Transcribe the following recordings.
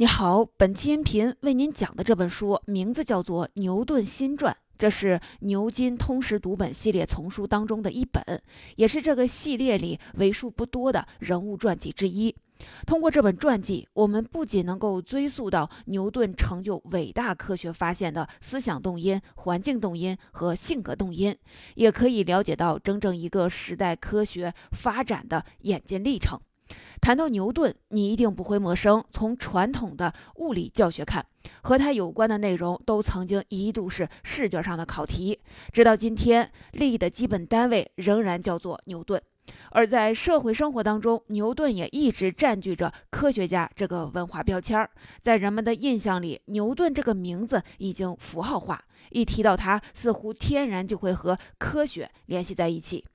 你好，本期音频为您讲的这本书名字叫做《牛顿新传》，这是牛津通识读本系列丛书当中的一本，也是这个系列里为数不多的人物传记之一。通过这本传记，我们不仅能够追溯到牛顿成就伟大科学发现的思想动因、环境动因和性格动因，也可以了解到整整一个时代科学发展的演进历程。谈到牛顿，你一定不会陌生。从传统的物理教学看，和他有关的内容都曾经一度是试卷上的考题，直到今天，力的基本单位仍然叫做牛顿。而在社会生活当中，牛顿也一直占据着科学家这个文化标签儿。在人们的印象里，牛顿这个名字已经符号化，一提到他，似乎天然就会和科学联系在一起。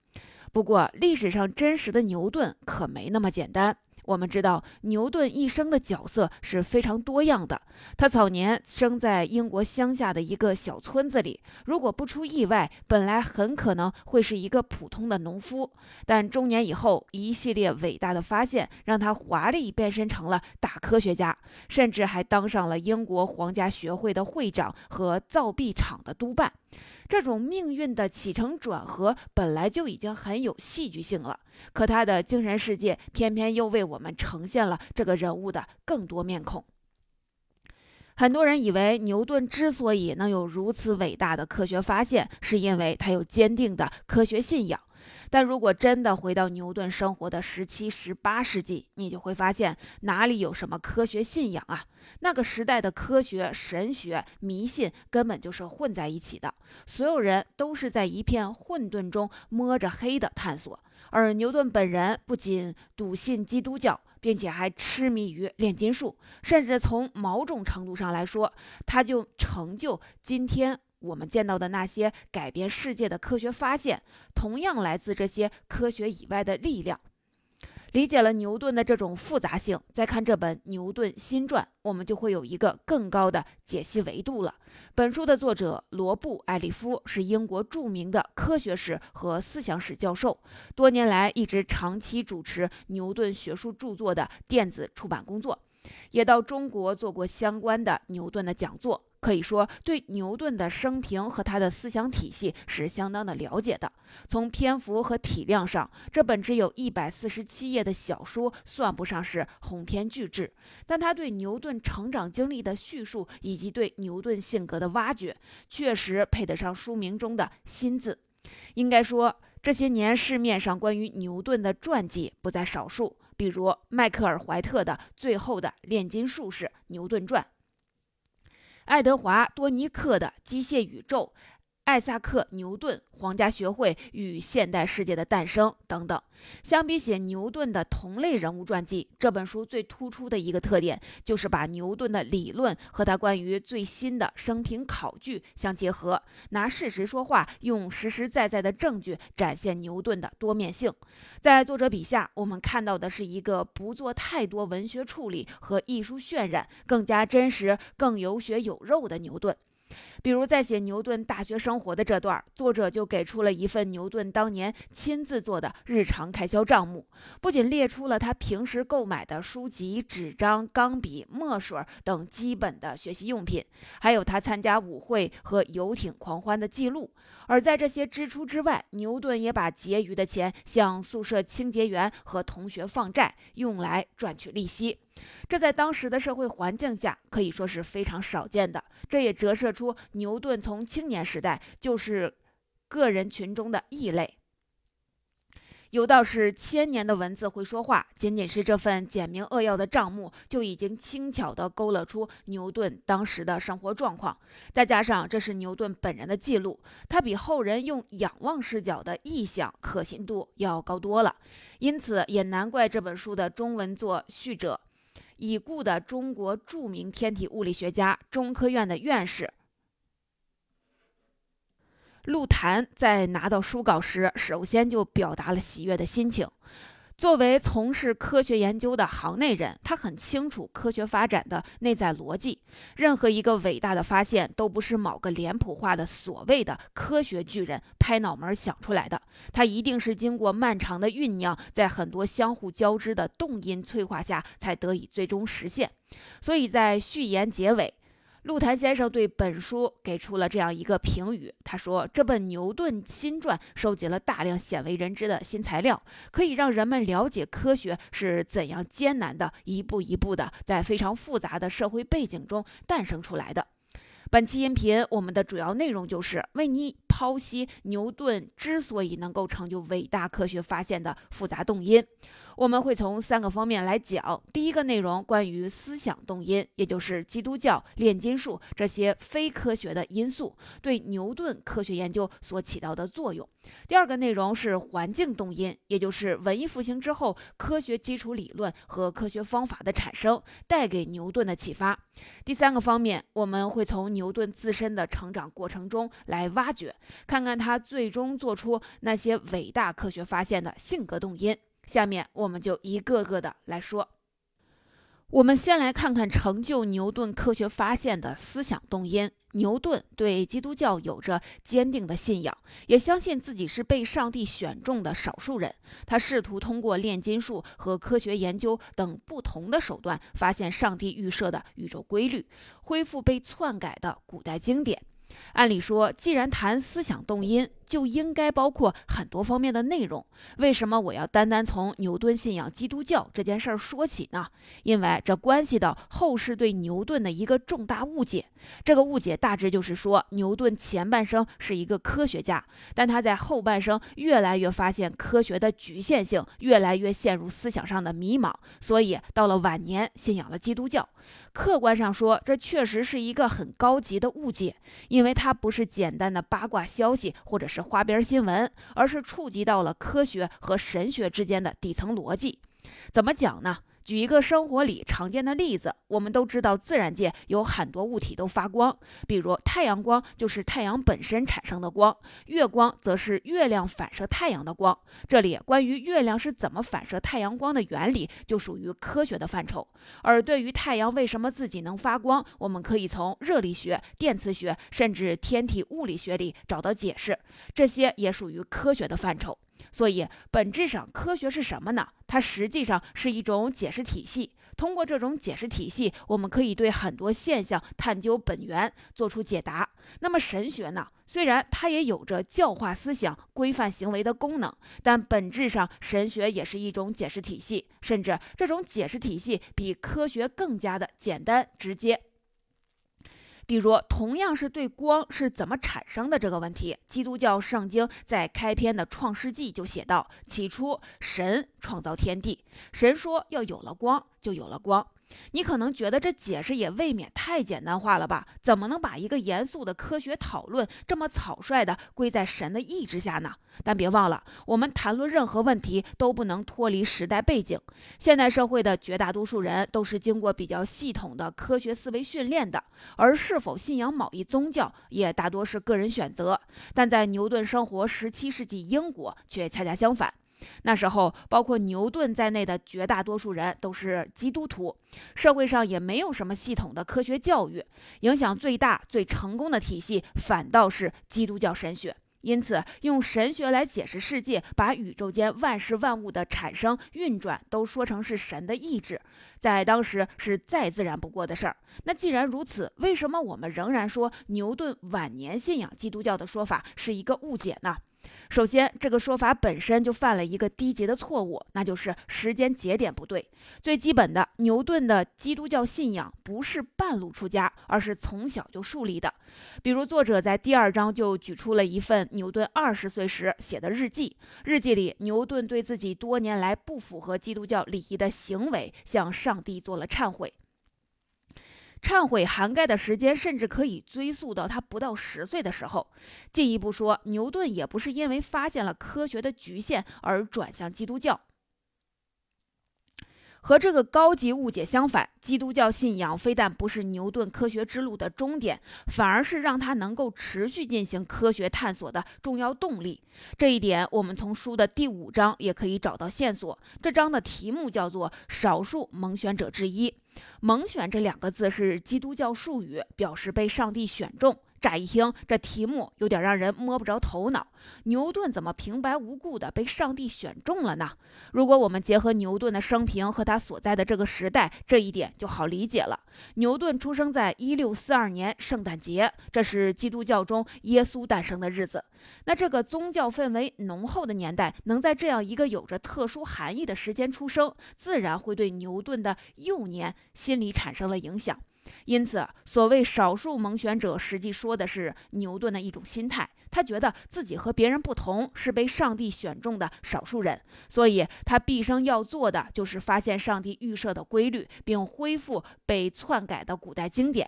不过，历史上真实的牛顿可没那么简单。我们知道，牛顿一生的角色是非常多样的。他早年生在英国乡下的一个小村子里，如果不出意外，本来很可能会是一个普通的农夫。但中年以后，一系列伟大的发现让他华丽变身成了大科学家，甚至还当上了英国皇家学会的会长和造币厂的督办。这种命运的起承转合本来就已经很有戏剧性了，可他的精神世界偏偏又为我们呈现了这个人物的更多面孔。很多人以为牛顿之所以能有如此伟大的科学发现，是因为他有坚定的科学信仰。但如果真的回到牛顿生活的十七、十八世纪，你就会发现哪里有什么科学信仰啊？那个时代的科学、神学、迷信根本就是混在一起的，所有人都是在一片混沌中摸着黑的探索。而牛顿本人不仅笃信基督教，并且还痴迷于炼金术，甚至从某种程度上来说，他就成就今天。我们见到的那些改变世界的科学发现，同样来自这些科学以外的力量。理解了牛顿的这种复杂性，再看这本《牛顿新传》，我们就会有一个更高的解析维度了。本书的作者罗布·艾利夫是英国著名的科学史和思想史教授，多年来一直长期主持牛顿学术著作的电子出版工作，也到中国做过相关的牛顿的讲座。可以说，对牛顿的生平和他的思想体系是相当的了解的。从篇幅和体量上，这本只有一百四十七页的小说算不上是鸿篇巨制，但他对牛顿成长经历的叙述以及对牛顿性格的挖掘，确实配得上书名中的“新”字。应该说，这些年市面上关于牛顿的传记不在少数，比如迈克尔·怀特的《最后的炼金术士：牛顿传》。爱德华·多尼克的《机械宇宙》。艾萨克·牛顿、皇家学会与现代世界的诞生等等。相比写牛顿的同类人物传记，这本书最突出的一个特点就是把牛顿的理论和他关于最新的生平考据相结合，拿事实说话，用实实在在的证据展现牛顿的多面性。在作者笔下，我们看到的是一个不做太多文学处理和艺术渲染，更加真实、更有血有肉的牛顿。比如在写牛顿大学生活的这段，作者就给出了一份牛顿当年亲自做的日常开销账目，不仅列出了他平时购买的书籍、纸张、钢笔、墨水等基本的学习用品，还有他参加舞会和游艇狂欢的记录。而在这些支出之外，牛顿也把结余的钱向宿舍清洁员和同学放债，用来赚取利息。这在当时的社会环境下可以说是非常少见的。这也折射出牛顿从青年时代就是个人群中的异类。有道是千年的文字会说话，仅仅是这份简明扼要的账目就已经轻巧地勾勒出牛顿当时的生活状况。再加上这是牛顿本人的记录，他比后人用仰望视角的臆想可信度要高多了。因此，也难怪这本书的中文作序者。已故的中国著名天体物理学家、中科院的院士陆潭在拿到书稿时，首先就表达了喜悦的心情。作为从事科学研究的行内人，他很清楚科学发展的内在逻辑。任何一个伟大的发现，都不是某个脸谱化的所谓的科学巨人拍脑门想出来的，它一定是经过漫长的酝酿，在很多相互交织的动因催化下，才得以最终实现。所以在序言结尾。陆潭先生对本书给出了这样一个评语，他说：“这本牛顿新传收集了大量鲜为人知的新材料，可以让人们了解科学是怎样艰难的一步一步的在非常复杂的社会背景中诞生出来的。”本期音频，我们的主要内容就是为你剖析牛顿之所以能够成就伟大科学发现的复杂动因。我们会从三个方面来讲。第一个内容关于思想动因，也就是基督教、炼金术这些非科学的因素对牛顿科学研究所起到的作用。第二个内容是环境动因，也就是文艺复兴之后科学基础理论和科学方法的产生带给牛顿的启发。第三个方面，我们会从牛顿自身的成长过程中来挖掘，看看他最终做出那些伟大科学发现的性格动因。下面我们就一个个的来说。我们先来看看成就牛顿科学发现的思想动因。牛顿对基督教有着坚定的信仰，也相信自己是被上帝选中的少数人。他试图通过炼金术和科学研究等不同的手段，发现上帝预设的宇宙规律，恢复被篡改的古代经典。按理说，既然谈思想动因，就应该包括很多方面的内容。为什么我要单单从牛顿信仰基督教这件事儿说起呢？因为这关系到后世对牛顿的一个重大误解。这个误解大致就是说，牛顿前半生是一个科学家，但他在后半生越来越发现科学的局限性，越来越陷入思想上的迷茫，所以到了晚年信仰了基督教。客观上说，这确实是一个很高级的误解，因因为它不是简单的八卦消息或者是花边新闻，而是触及到了科学和神学之间的底层逻辑。怎么讲呢？举一个生活里常见的例子，我们都知道自然界有很多物体都发光，比如太阳光就是太阳本身产生的光，月光则是月亮反射太阳的光。这里关于月亮是怎么反射太阳光的原理，就属于科学的范畴。而对于太阳为什么自己能发光，我们可以从热力学、电磁学甚至天体物理学里找到解释，这些也属于科学的范畴。所以，本质上科学是什么呢？它实际上是一种解释体系。通过这种解释体系，我们可以对很多现象探究本源，做出解答。那么神学呢？虽然它也有着教化思想、规范行为的功能，但本质上神学也是一种解释体系，甚至这种解释体系比科学更加的简单直接。比如，同样是对光是怎么产生的这个问题，基督教圣经在开篇的创世纪就写到：“起初，神创造天地，神说要有了光，就有了光。”你可能觉得这解释也未免太简单化了吧？怎么能把一个严肃的科学讨论这么草率地归在神的意志下呢？但别忘了，我们谈论任何问题都不能脱离时代背景。现代社会的绝大多数人都是经过比较系统的科学思维训练的，而是否信仰某一宗教也大多是个人选择。但在牛顿生活十七世纪英国却恰恰相反。那时候，包括牛顿在内的绝大多数人都是基督徒，社会上也没有什么系统的科学教育，影响最大、最成功的体系反倒是基督教神学。因此，用神学来解释世界，把宇宙间万事万物的产生、运转都说成是神的意志，在当时是再自然不过的事儿。那既然如此，为什么我们仍然说牛顿晚年信仰基督教的说法是一个误解呢？首先，这个说法本身就犯了一个低级的错误，那就是时间节点不对。最基本的，牛顿的基督教信仰不是半路出家，而是从小就树立的。比如，作者在第二章就举出了一份牛顿二十岁时写的日记，日记里牛顿对自己多年来不符合基督教礼仪的行为向上帝做了忏悔。忏悔涵盖的时间甚至可以追溯到他不到十岁的时候。进一步说，牛顿也不是因为发现了科学的局限而转向基督教。和这个高级误解相反，基督教信仰非但不是牛顿科学之路的终点，反而是让他能够持续进行科学探索的重要动力。这一点，我们从书的第五章也可以找到线索。这章的题目叫做“少数蒙选者之一”。蒙选这两个字是基督教术语，表示被上帝选中。乍一听，这题目有点让人摸不着头脑。牛顿怎么平白无故的被上帝选中了呢？如果我们结合牛顿的生平和他所在的这个时代，这一点就好理解了。牛顿出生在一六四二年圣诞节，这是基督教中耶稣诞生的日子。那这个宗教氛围浓厚的年代，能在这样一个有着特殊含义的时间出生，自然会对牛顿的幼年心理产生了影响。因此，所谓少数蒙选者，实际说的是牛顿的一种心态。他觉得自己和别人不同，是被上帝选中的少数人，所以他毕生要做的就是发现上帝预设的规律，并恢复被篡改的古代经典。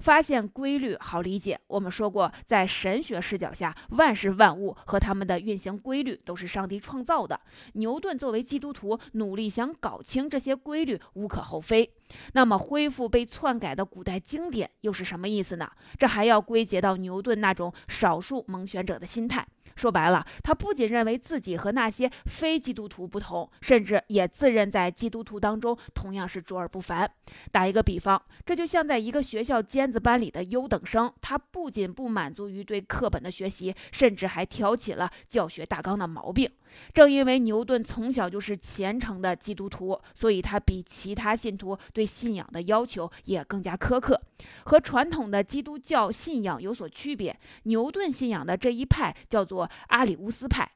发现规律好理解，我们说过，在神学视角下，万事万物和他们的运行规律都是上帝创造的。牛顿作为基督徒，努力想搞清这些规律，无可厚非。那么，恢复被篡改的古代经典又是什么意思呢？这还要归结到牛顿那种少数蒙选者的心态。说白了，他不仅认为自己和那些非基督徒不同，甚至也自认在基督徒当中同样是卓尔不凡。打一个比方，这就像在一个学校尖子班里的优等生，他不仅不满足于对课本的学习，甚至还挑起了教学大纲的毛病。正因为牛顿从小就是虔诚的基督徒，所以他比其他信徒对信仰的要求也更加苛刻。和传统的基督教信仰有所区别，牛顿信仰的这一派叫做阿里乌斯派。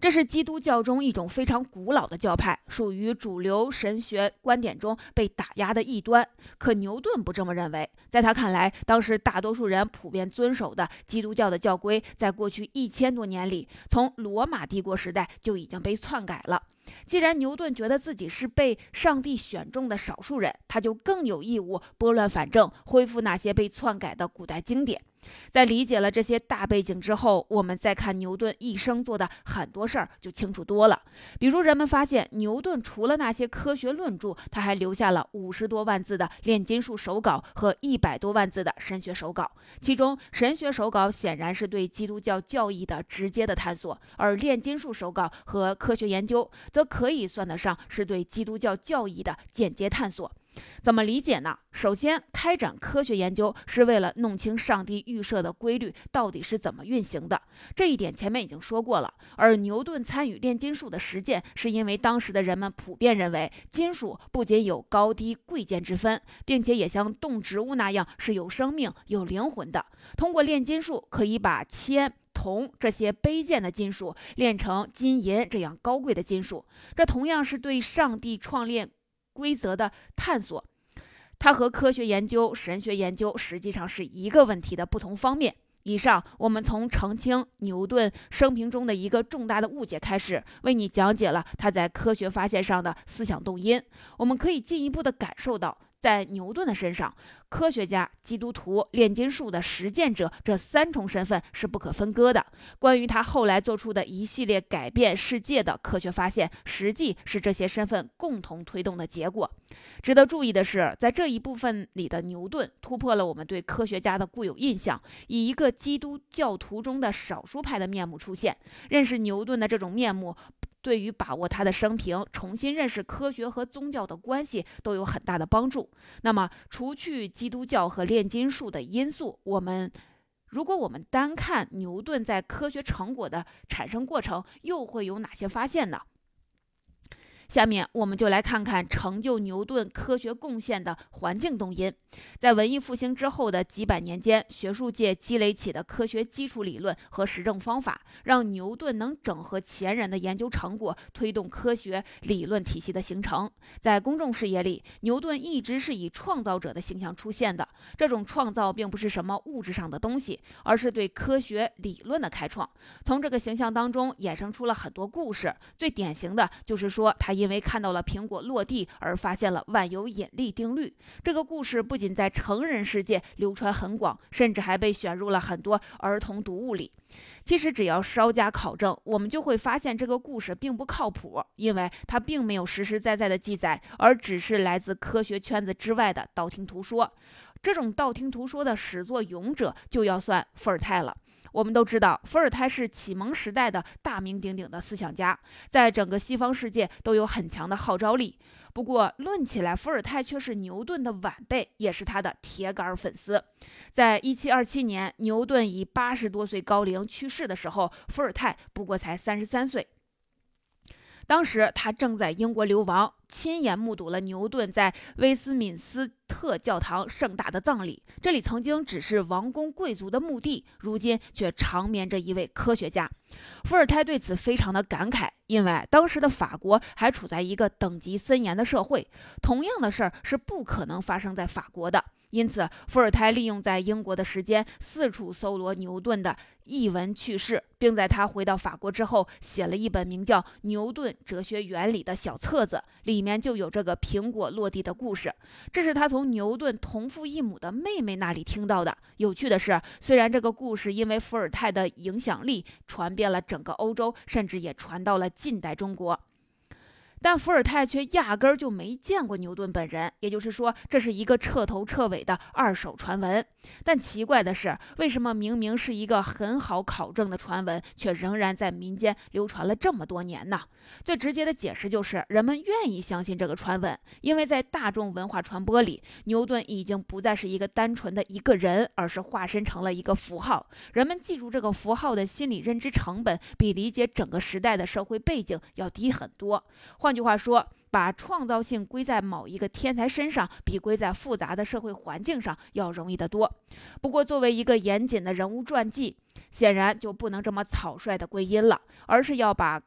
这是基督教中一种非常古老的教派，属于主流神学观点中被打压的异端。可牛顿不这么认为，在他看来，当时大多数人普遍遵守的基督教的教规，在过去一千多年里，从罗马帝国时代就已经被篡改了。既然牛顿觉得自己是被上帝选中的少数人，他就更有义务拨乱反正，恢复那些被篡改的古代经典。在理解了这些大背景之后，我们再看牛顿一生做的很多事儿就清楚多了。比如，人们发现牛顿除了那些科学论著，他还留下了五十多万字的炼金术手稿和一百多万字的神学手稿。其中，神学手稿显然是对基督教教义的直接的探索，而炼金术手稿和科学研究则可以算得上是对基督教教义的间接探索。怎么理解呢？首先，开展科学研究是为了弄清上帝预设的规律到底是怎么运行的，这一点前面已经说过了。而牛顿参与炼金术的实践，是因为当时的人们普遍认为，金属不仅有高低贵贱之分，并且也像动植物那样是有生命、有灵魂的。通过炼金术，可以把铅、铜这些卑贱的金属炼成金银这样高贵的金属。这同样是对上帝创炼。规则的探索，它和科学研究、神学研究实际上是一个问题的不同方面。以上我们从澄清牛顿生平中的一个重大的误解开始，为你讲解了他在科学发现上的思想动因。我们可以进一步的感受到。在牛顿的身上，科学家、基督徒、炼金术的实践者这三重身份是不可分割的。关于他后来做出的一系列改变世界的科学发现，实际是这些身份共同推动的结果。值得注意的是，在这一部分里的牛顿突破了我们对科学家的固有印象，以一个基督教徒中的少数派的面目出现。认识牛顿的这种面目。对于把握他的生平，重新认识科学和宗教的关系都有很大的帮助。那么，除去基督教和炼金术的因素，我们如果我们单看牛顿在科学成果的产生过程，又会有哪些发现呢？下面我们就来看看成就牛顿科学贡献的环境动因。在文艺复兴之后的几百年间，学术界积累起的科学基础理论和实证方法，让牛顿能整合前人的研究成果，推动科学理论体系的形成。在公众视野里，牛顿一直是以创造者的形象出现的。这种创造并不是什么物质上的东西，而是对科学理论的开创。从这个形象当中衍生出了很多故事，最典型的就是说他因因为看到了苹果落地而发现了万有引力定律。这个故事不仅在成人世界流传很广，甚至还被选入了很多儿童读物里。其实只要稍加考证，我们就会发现这个故事并不靠谱，因为它并没有实实在在的记载，而只是来自科学圈子之外的道听途说。这种道听途说的始作俑者，就要算伏尔泰了。我们都知道，伏尔泰是启蒙时代的大名鼎鼎的思想家，在整个西方世界都有很强的号召力。不过，论起来，伏尔泰却是牛顿的晚辈，也是他的铁杆粉丝。在一七二七年，牛顿以八十多岁高龄去世的时候，伏尔泰不过才三十三岁。当时他正在英国流亡，亲眼目睹了牛顿在威斯敏斯特教堂盛大的葬礼。这里曾经只是王公贵族的墓地，如今却长眠着一位科学家。伏尔泰对此非常的感慨，因为当时的法国还处在一个等级森严的社会，同样的事儿是不可能发生在法国的。因此，伏尔泰利用在英国的时间，四处搜罗牛顿的译文趣事，并在他回到法国之后，写了一本名叫《牛顿哲学原理》的小册子，里面就有这个苹果落地的故事。这是他从牛顿同父异母的妹妹那里听到的。有趣的是，虽然这个故事因为伏尔泰的影响力传遍了整个欧洲，甚至也传到了近代中国。但伏尔泰却压根儿就没见过牛顿本人，也就是说，这是一个彻头彻尾的二手传闻。但奇怪的是，为什么明明是一个很好考证的传闻，却仍然在民间流传了这么多年呢？最直接的解释就是，人们愿意相信这个传闻，因为在大众文化传播里，牛顿已经不再是一个单纯的一个人，而是化身成了一个符号。人们记住这个符号的心理认知成本，比理解整个时代的社会背景要低很多。换换句话说，把创造性归在某一个天才身上，比归在复杂的社会环境上要容易得多。不过，作为一个严谨的人物传记，显然就不能这么草率的归因了，而是要把。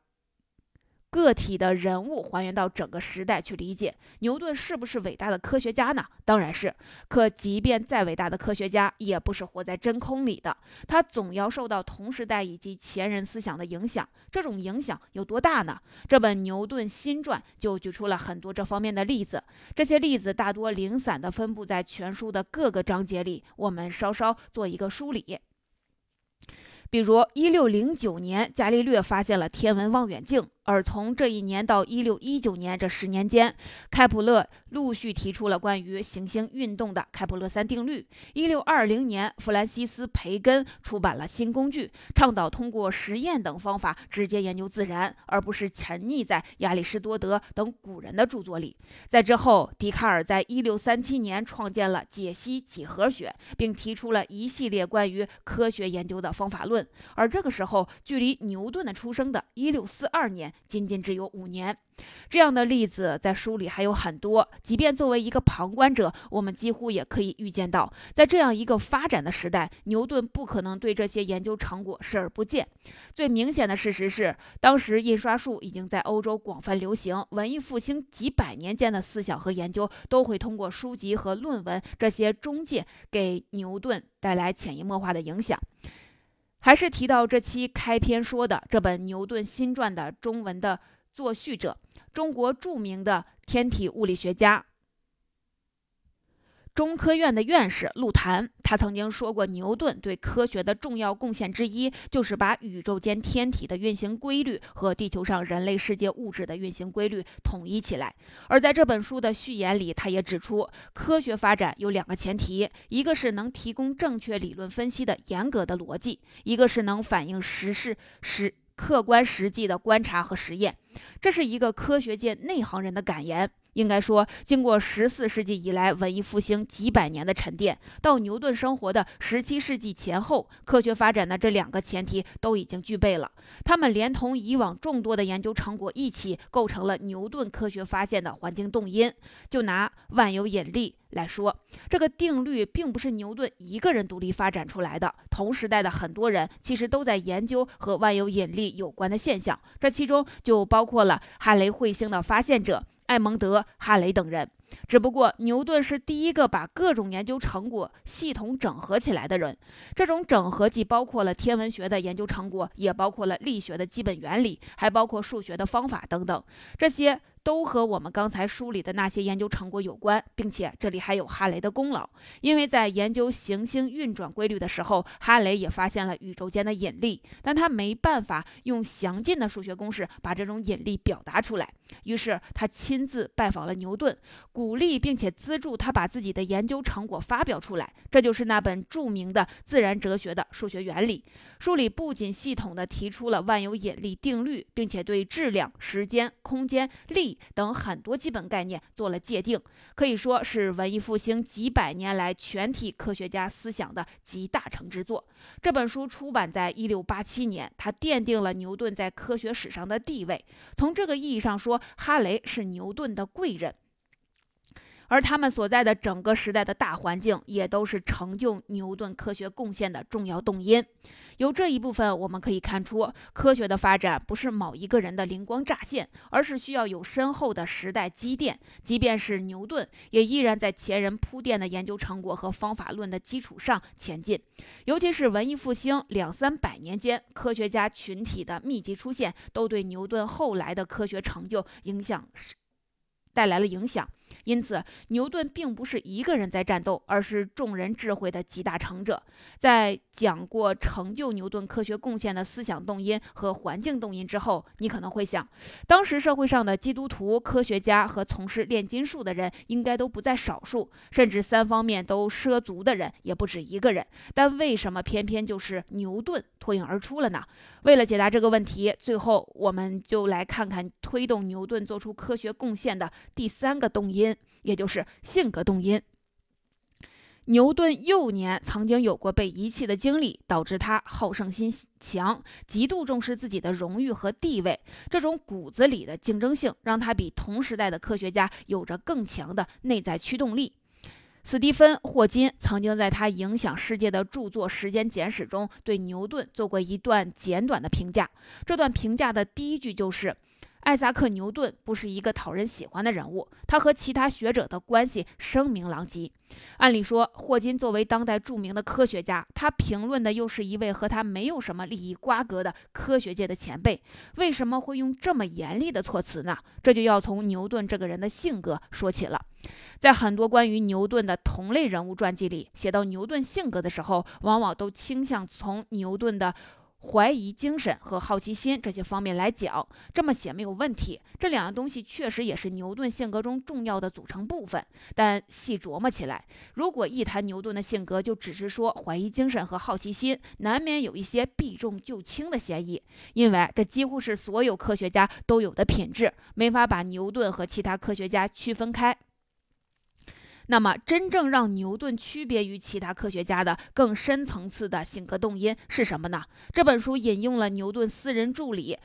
个体的人物还原到整个时代去理解，牛顿是不是伟大的科学家呢？当然是。可即便再伟大的科学家，也不是活在真空里的，他总要受到同时代以及前人思想的影响。这种影响有多大呢？这本《牛顿新传》就举出了很多这方面的例子，这些例子大多零散地分布在全书的各个章节里。我们稍稍做一个梳理。比如，一六零九年，伽利略发现了天文望远镜。而从这一年到一六一九年这十年间，开普勒陆续提出了关于行星运动的开普勒三定律。一六二零年，弗兰西斯·培根出版了新工具，倡导通过实验等方法直接研究自然，而不是沉溺在亚里士多德等古人的著作里。在之后，笛卡尔在一六三七年创建了解析几何学，并提出了一系列关于科学研究的方法论。而这个时候，距离牛顿的出生的一六四二年。仅仅只有五年，这样的例子在书里还有很多。即便作为一个旁观者，我们几乎也可以预见到，在这样一个发展的时代，牛顿不可能对这些研究成果视而不见。最明显的事实是，当时印刷术已经在欧洲广泛流行，文艺复兴几百年间的思想和研究都会通过书籍和论文这些中介给牛顿带来潜移默化的影响。还是提到这期开篇说的这本《牛顿新传》的中文的作序者，中国著名的天体物理学家。中科院的院士陆潭，他曾经说过，牛顿对科学的重要贡献之一，就是把宇宙间天体的运行规律和地球上人类世界物质的运行规律统一起来。而在这本书的序言里，他也指出，科学发展有两个前提，一个是能提供正确理论分析的严格的逻辑，一个是能反映实事实客观实际的观察和实验。这是一个科学界内行人的感言。应该说，经过十四世纪以来文艺复兴几百年的沉淀，到牛顿生活的十七世纪前后，科学发展的这两个前提都已经具备了。他们连同以往众多的研究成果一起，构成了牛顿科学发现的环境动因。就拿万有引力来说，这个定律并不是牛顿一个人独立发展出来的，同时代的很多人其实都在研究和万有引力有关的现象，这其中就包括了哈雷彗星的发现者。艾蒙德·哈雷等人，只不过牛顿是第一个把各种研究成果系统整合起来的人。这种整合既包括了天文学的研究成果，也包括了力学的基本原理，还包括数学的方法等等。这些。都和我们刚才梳理的那些研究成果有关，并且这里还有哈雷的功劳，因为在研究行星运转规律的时候，哈雷也发现了宇宙间的引力，但他没办法用详尽的数学公式把这种引力表达出来，于是他亲自拜访了牛顿，鼓励并且资助他把自己的研究成果发表出来，这就是那本著名的《自然哲学的数学原理》。书里不仅系统地提出了万有引力定律，并且对质量、时间、空间、力等很多基本概念做了界定，可以说是文艺复兴几百年来全体科学家思想的集大成之作。这本书出版在一六八七年，它奠定了牛顿在科学史上的地位。从这个意义上说，哈雷是牛顿的贵人。而他们所在的整个时代的大环境，也都是成就牛顿科学贡献的重要动因。由这一部分我们可以看出，科学的发展不是某一个人的灵光乍现，而是需要有深厚的时代积淀。即便是牛顿，也依然在前人铺垫的研究成果和方法论的基础上前进。尤其是文艺复兴两三百年间，科学家群体的密集出现，都对牛顿后来的科学成就影响是带来了影响。因此，牛顿并不是一个人在战斗，而是众人智慧的集大成者。在讲过成就牛顿科学贡献的思想动因和环境动因之后，你可能会想，当时社会上的基督徒、科学家和从事炼金术的人应该都不在少数，甚至三方面都涉足的人也不止一个人。但为什么偏偏就是牛顿脱颖而出了呢？为了解答这个问题，最后我们就来看看推动牛顿做出科学贡献的第三个动因。因也就是性格动因。牛顿幼年曾经有过被遗弃的经历，导致他好胜心强，极度重视自己的荣誉和地位。这种骨子里的竞争性，让他比同时代的科学家有着更强的内在驱动力。斯蒂芬·霍金曾经在他影响世界的著作《时间简史》中，对牛顿做过一段简短的评价。这段评价的第一句就是。艾萨克·牛顿不是一个讨人喜欢的人物，他和其他学者的关系声名狼藉。按理说，霍金作为当代著名的科学家，他评论的又是一位和他没有什么利益瓜葛的科学界的前辈，为什么会用这么严厉的措辞呢？这就要从牛顿这个人的性格说起了。在很多关于牛顿的同类人物传记里，写到牛顿性格的时候，往往都倾向从牛顿的。怀疑精神和好奇心这些方面来讲，这么写没有问题。这两样东西确实也是牛顿性格中重要的组成部分。但细琢磨起来，如果一谈牛顿的性格，就只是说怀疑精神和好奇心，难免有一些避重就轻的嫌疑。因为这几乎是所有科学家都有的品质，没法把牛顿和其他科学家区分开。那么，真正让牛顿区别于其他科学家的更深层次的性格动因是什么呢？这本书引用了牛顿私人助理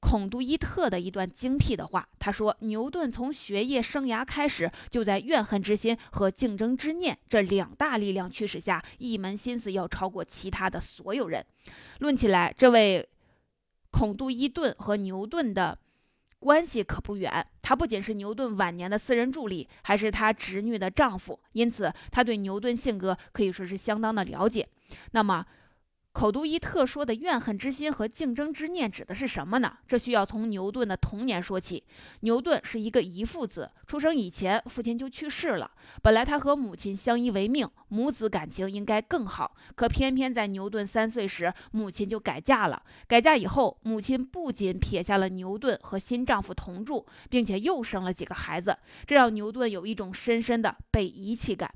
孔杜伊特的一段精辟的话。他说：“牛顿从学业生涯开始，就在怨恨之心和竞争之念这两大力量驱使下，一门心思要超过其他的所有人。”论起来，这位孔杜伊顿和牛顿的。关系可不远，他不仅是牛顿晚年的私人助理，还是他侄女的丈夫，因此他对牛顿性格可以说是相当的了解。那么。口读伊特说的怨恨之心和竞争之念指的是什么呢？这需要从牛顿的童年说起。牛顿是一个遗父子，出生以前父亲就去世了。本来他和母亲相依为命，母子感情应该更好。可偏偏在牛顿三岁时，母亲就改嫁了。改嫁以后，母亲不仅撇下了牛顿和新丈夫同住，并且又生了几个孩子，这让牛顿有一种深深的被遗弃感。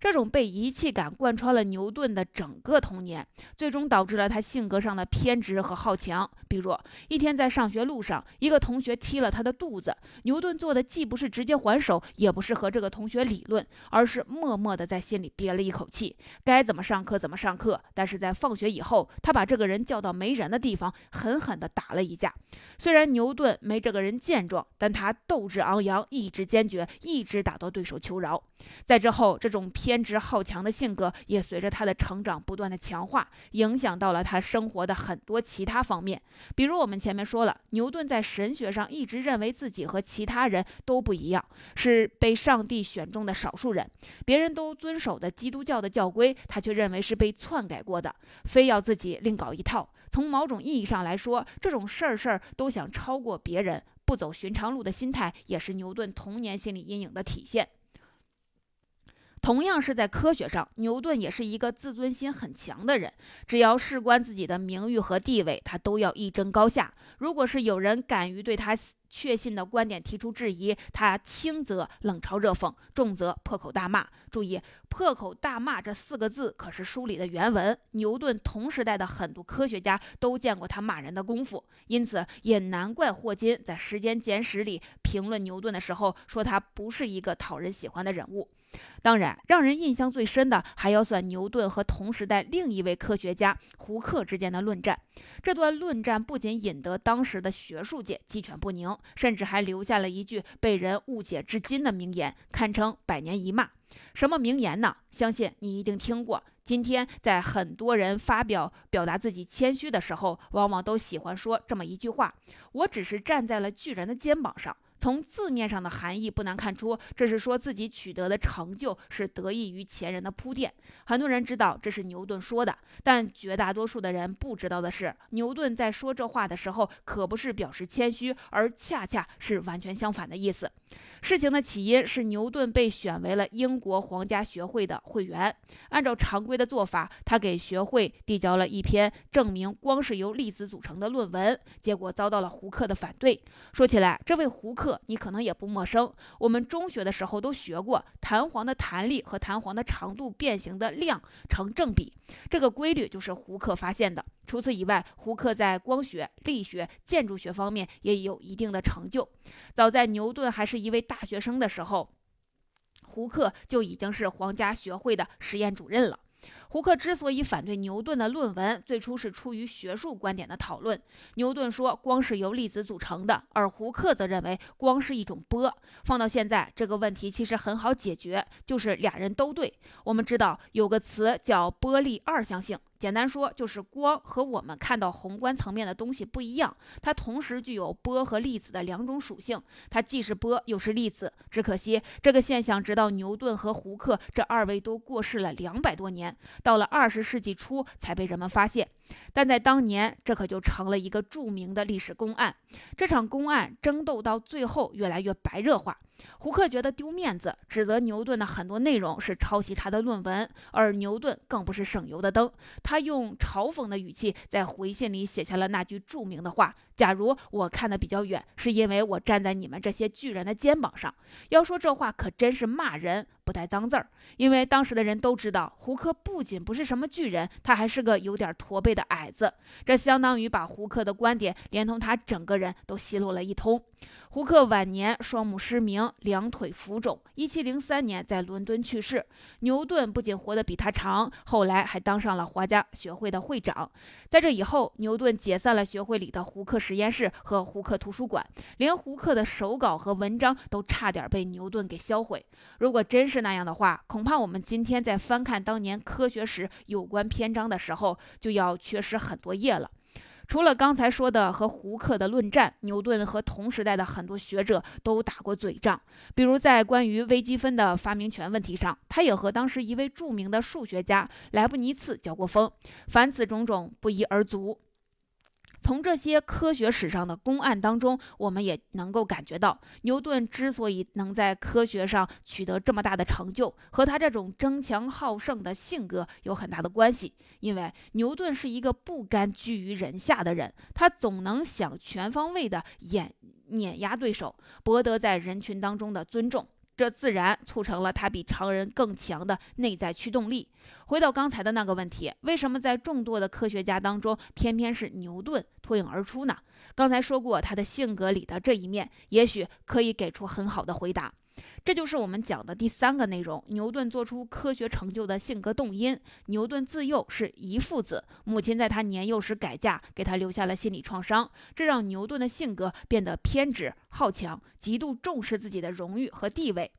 这种被遗弃感贯穿了牛顿的整个童年，最终导致了他性格上的偏执和好强。比如，一天在上学路上，一个同学踢了他的肚子，牛顿做的既不是直接还手，也不是和这个同学理论，而是默默地在心里憋了一口气，该怎么上课怎么上课。但是在放学以后，他把这个人叫到没人的地方，狠狠地打了一架。虽然牛顿没这个人健壮，但他斗志昂扬，意志坚决，一直打到对手求饶。在之后，这种偏执好强的性格也随着他的成长不断的强化，影响到了他生活的很多其他方面。比如我们前面说了，牛顿在神学上一直认为自己和其他人都不一样，是被上帝选中的少数人。别人都遵守的基督教的教规，他却认为是被篡改过的，非要自己另搞一套。从某种意义上来说，这种事儿事儿都想超过别人。不走寻常路的心态，也是牛顿童年心理阴影的体现。同样是在科学上，牛顿也是一个自尊心很强的人。只要事关自己的名誉和地位，他都要一争高下。如果是有人敢于对他确信的观点提出质疑，他轻则冷嘲热讽，重则破口大骂。注意“破口大骂”这四个字可是书里的原文。牛顿同时代的很多科学家都见过他骂人的功夫，因此也难怪霍金在《时间简史》里评论牛顿的时候说他不是一个讨人喜欢的人物。当然，让人印象最深的还要算牛顿和同时代另一位科学家胡克之间的论战。这段论战不仅引得当时的学术界鸡犬不宁，甚至还留下了一句被人误解至今的名言，堪称百年一骂。什么名言呢？相信你一定听过。今天在很多人发表表达自己谦虚的时候，往往都喜欢说这么一句话：“我只是站在了巨人的肩膀上。”从字面上的含义不难看出，这是说自己取得的成就是得益于前人的铺垫。很多人知道这是牛顿说的，但绝大多数的人不知道的是，牛顿在说这话的时候，可不是表示谦虚，而恰恰是完全相反的意思。事情的起因是牛顿被选为了英国皇家学会的会员，按照常规的做法，他给学会递交了一篇证明光是由粒子组成的论文，结果遭到了胡克的反对。说起来，这位胡克。你可能也不陌生，我们中学的时候都学过，弹簧的弹力和弹簧的长度变形的量成正比，这个规律就是胡克发现的。除此以外，胡克在光学、力学、建筑学方面也有一定的成就。早在牛顿还是一位大学生的时候，胡克就已经是皇家学会的实验主任了。胡克之所以反对牛顿的论文，最初是出于学术观点的讨论。牛顿说光是由粒子组成的，而胡克则认为光是一种波。放到现在，这个问题其实很好解决，就是俩人都对。我们知道有个词叫波粒二象性。简单说，就是光和我们看到宏观层面的东西不一样，它同时具有波和粒子的两种属性，它既是波又是粒子。只可惜这个现象直到牛顿和胡克这二位都过世了两百多年，到了二十世纪初才被人们发现。但在当年，这可就成了一个著名的历史公案。这场公案争斗到最后越来越白热化。胡克觉得丢面子，指责牛顿的很多内容是抄袭他的论文，而牛顿更不是省油的灯。他用嘲讽的语气在回信里写下了那句著名的话：“假如我看得比较远，是因为我站在你们这些巨人的肩膀上。”要说这话可真是骂人，不带脏字儿。因为当时的人都知道，胡克不仅不是什么巨人，他还是个有点驼背的矮子。这相当于把胡克的观点连同他整个人都奚落了一通。胡克晚年双目失明。两腿浮肿，一七零三年在伦敦去世。牛顿不仅活得比他长，后来还当上了皇家学会的会长。在这以后，牛顿解散了学会里的胡克实验室和胡克图书馆，连胡克的手稿和文章都差点被牛顿给销毁。如果真是那样的话，恐怕我们今天在翻看当年科学史有关篇章的时候，就要缺失很多页了。除了刚才说的和胡克的论战，牛顿和同时代的很多学者都打过嘴仗。比如在关于微积分的发明权问题上，他也和当时一位著名的数学家莱布尼茨交过锋。凡此种种，不一而足。从这些科学史上的公案当中，我们也能够感觉到，牛顿之所以能在科学上取得这么大的成就，和他这种争强好胜的性格有很大的关系。因为牛顿是一个不甘居于人下的人，他总能想全方位的碾碾压对手，博得在人群当中的尊重。这自然促成了他比常人更强的内在驱动力。回到刚才的那个问题，为什么在众多的科学家当中，偏偏是牛顿脱颖而出呢？刚才说过他的性格里的这一面，也许可以给出很好的回答。这就是我们讲的第三个内容：牛顿做出科学成就的性格动因。牛顿自幼是遗父子，母亲在他年幼时改嫁，给他留下了心理创伤，这让牛顿的性格变得偏执、好强，极度重视自己的荣誉和地位。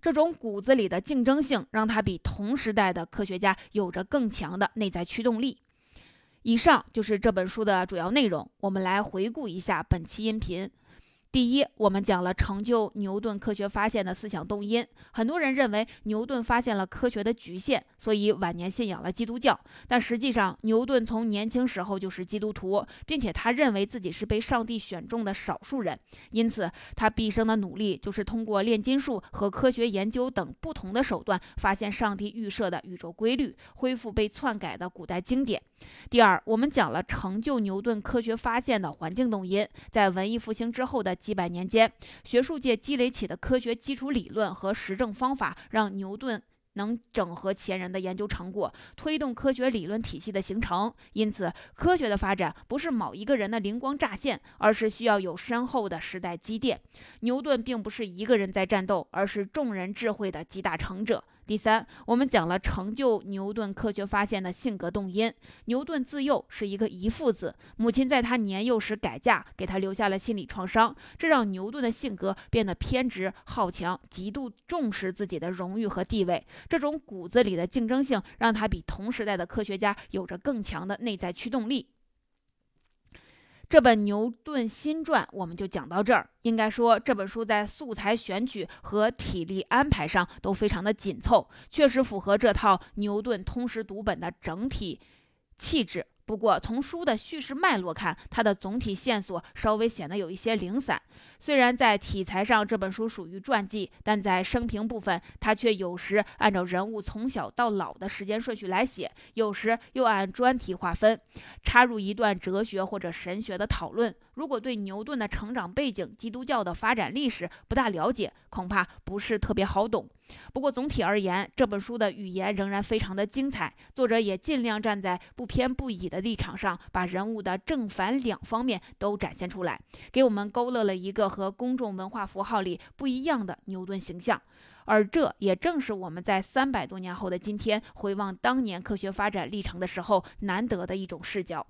这种骨子里的竞争性，让他比同时代的科学家有着更强的内在驱动力。以上就是这本书的主要内容。我们来回顾一下本期音频。第一，我们讲了成就牛顿科学发现的思想动因。很多人认为牛顿发现了科学的局限，所以晚年信仰了基督教。但实际上，牛顿从年轻时候就是基督徒，并且他认为自己是被上帝选中的少数人，因此他毕生的努力就是通过炼金术和科学研究等不同的手段，发现上帝预设的宇宙规律，恢复被篡改的古代经典。第二，我们讲了成就牛顿科学发现的环境动因，在文艺复兴之后的。几百年间，学术界积累起的科学基础理论和实证方法，让牛顿能整合前人的研究成果，推动科学理论体系的形成。因此，科学的发展不是某一个人的灵光乍现，而是需要有深厚的时代积淀。牛顿并不是一个人在战斗，而是众人智慧的集大成者。第三，我们讲了成就牛顿科学发现的性格动因。牛顿自幼是一个遗腹子，母亲在他年幼时改嫁，给他留下了心理创伤，这让牛顿的性格变得偏执好强，极度重视自己的荣誉和地位。这种骨子里的竞争性，让他比同时代的科学家有着更强的内在驱动力。这本《牛顿新传》我们就讲到这儿。应该说，这本书在素材选取和体力安排上都非常的紧凑，确实符合这套牛顿通识读本的整体气质。不过，从书的叙事脉络看，它的总体线索稍微显得有一些零散。虽然在题材上这本书属于传记，但在生平部分，它却有时按照人物从小到老的时间顺序来写，有时又按专题划分，插入一段哲学或者神学的讨论。如果对牛顿的成长背景、基督教的发展历史不大了解，恐怕不是特别好懂。不过总体而言，这本书的语言仍然非常的精彩，作者也尽量站在不偏不倚的立场上，把人物的正反两方面都展现出来，给我们勾勒了一个和公众文化符号里不一样的牛顿形象。而这也正是我们在三百多年后的今天回望当年科学发展历程的时候难得的一种视角。